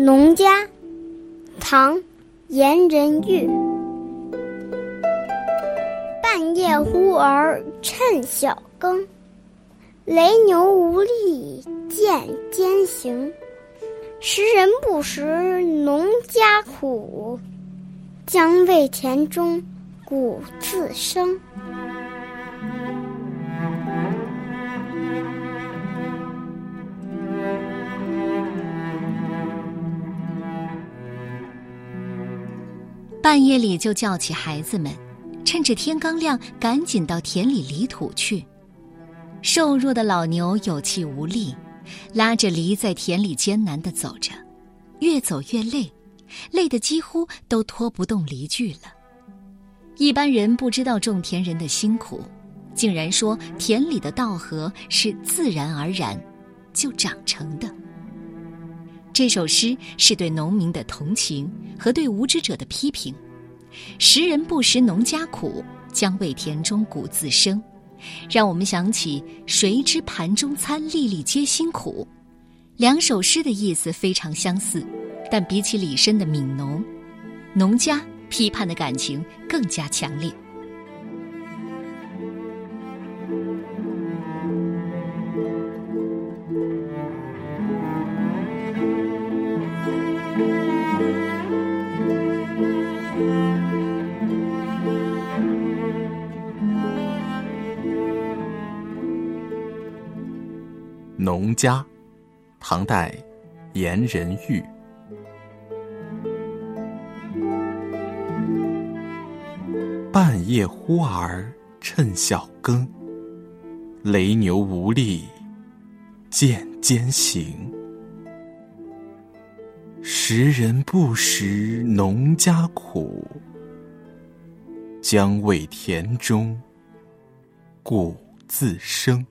农家，唐·颜仁玉。半夜呼儿趁晓更，雷牛无力渐艰行。时人不识农家苦，将为田中谷自生。半夜里就叫起孩子们，趁着天刚亮，赶紧到田里犁土去。瘦弱的老牛有气无力，拉着犁在田里艰难地走着，越走越累，累得几乎都拖不动犁具了。一般人不知道种田人的辛苦，竟然说田里的稻禾是自然而然就长成的。这首诗是对农民的同情和对无知者的批评。时人不识农家苦，将为田中谷自生，让我们想起“谁知盘中餐，粒粒皆辛苦”。两首诗的意思非常相似，但比起李绅的《悯农》，农家批判的感情更加强烈。农家，唐代，颜仁玉。半夜呼儿趁晓更，雷牛无力渐艰行。时人不识农家苦，将为田中谷自生。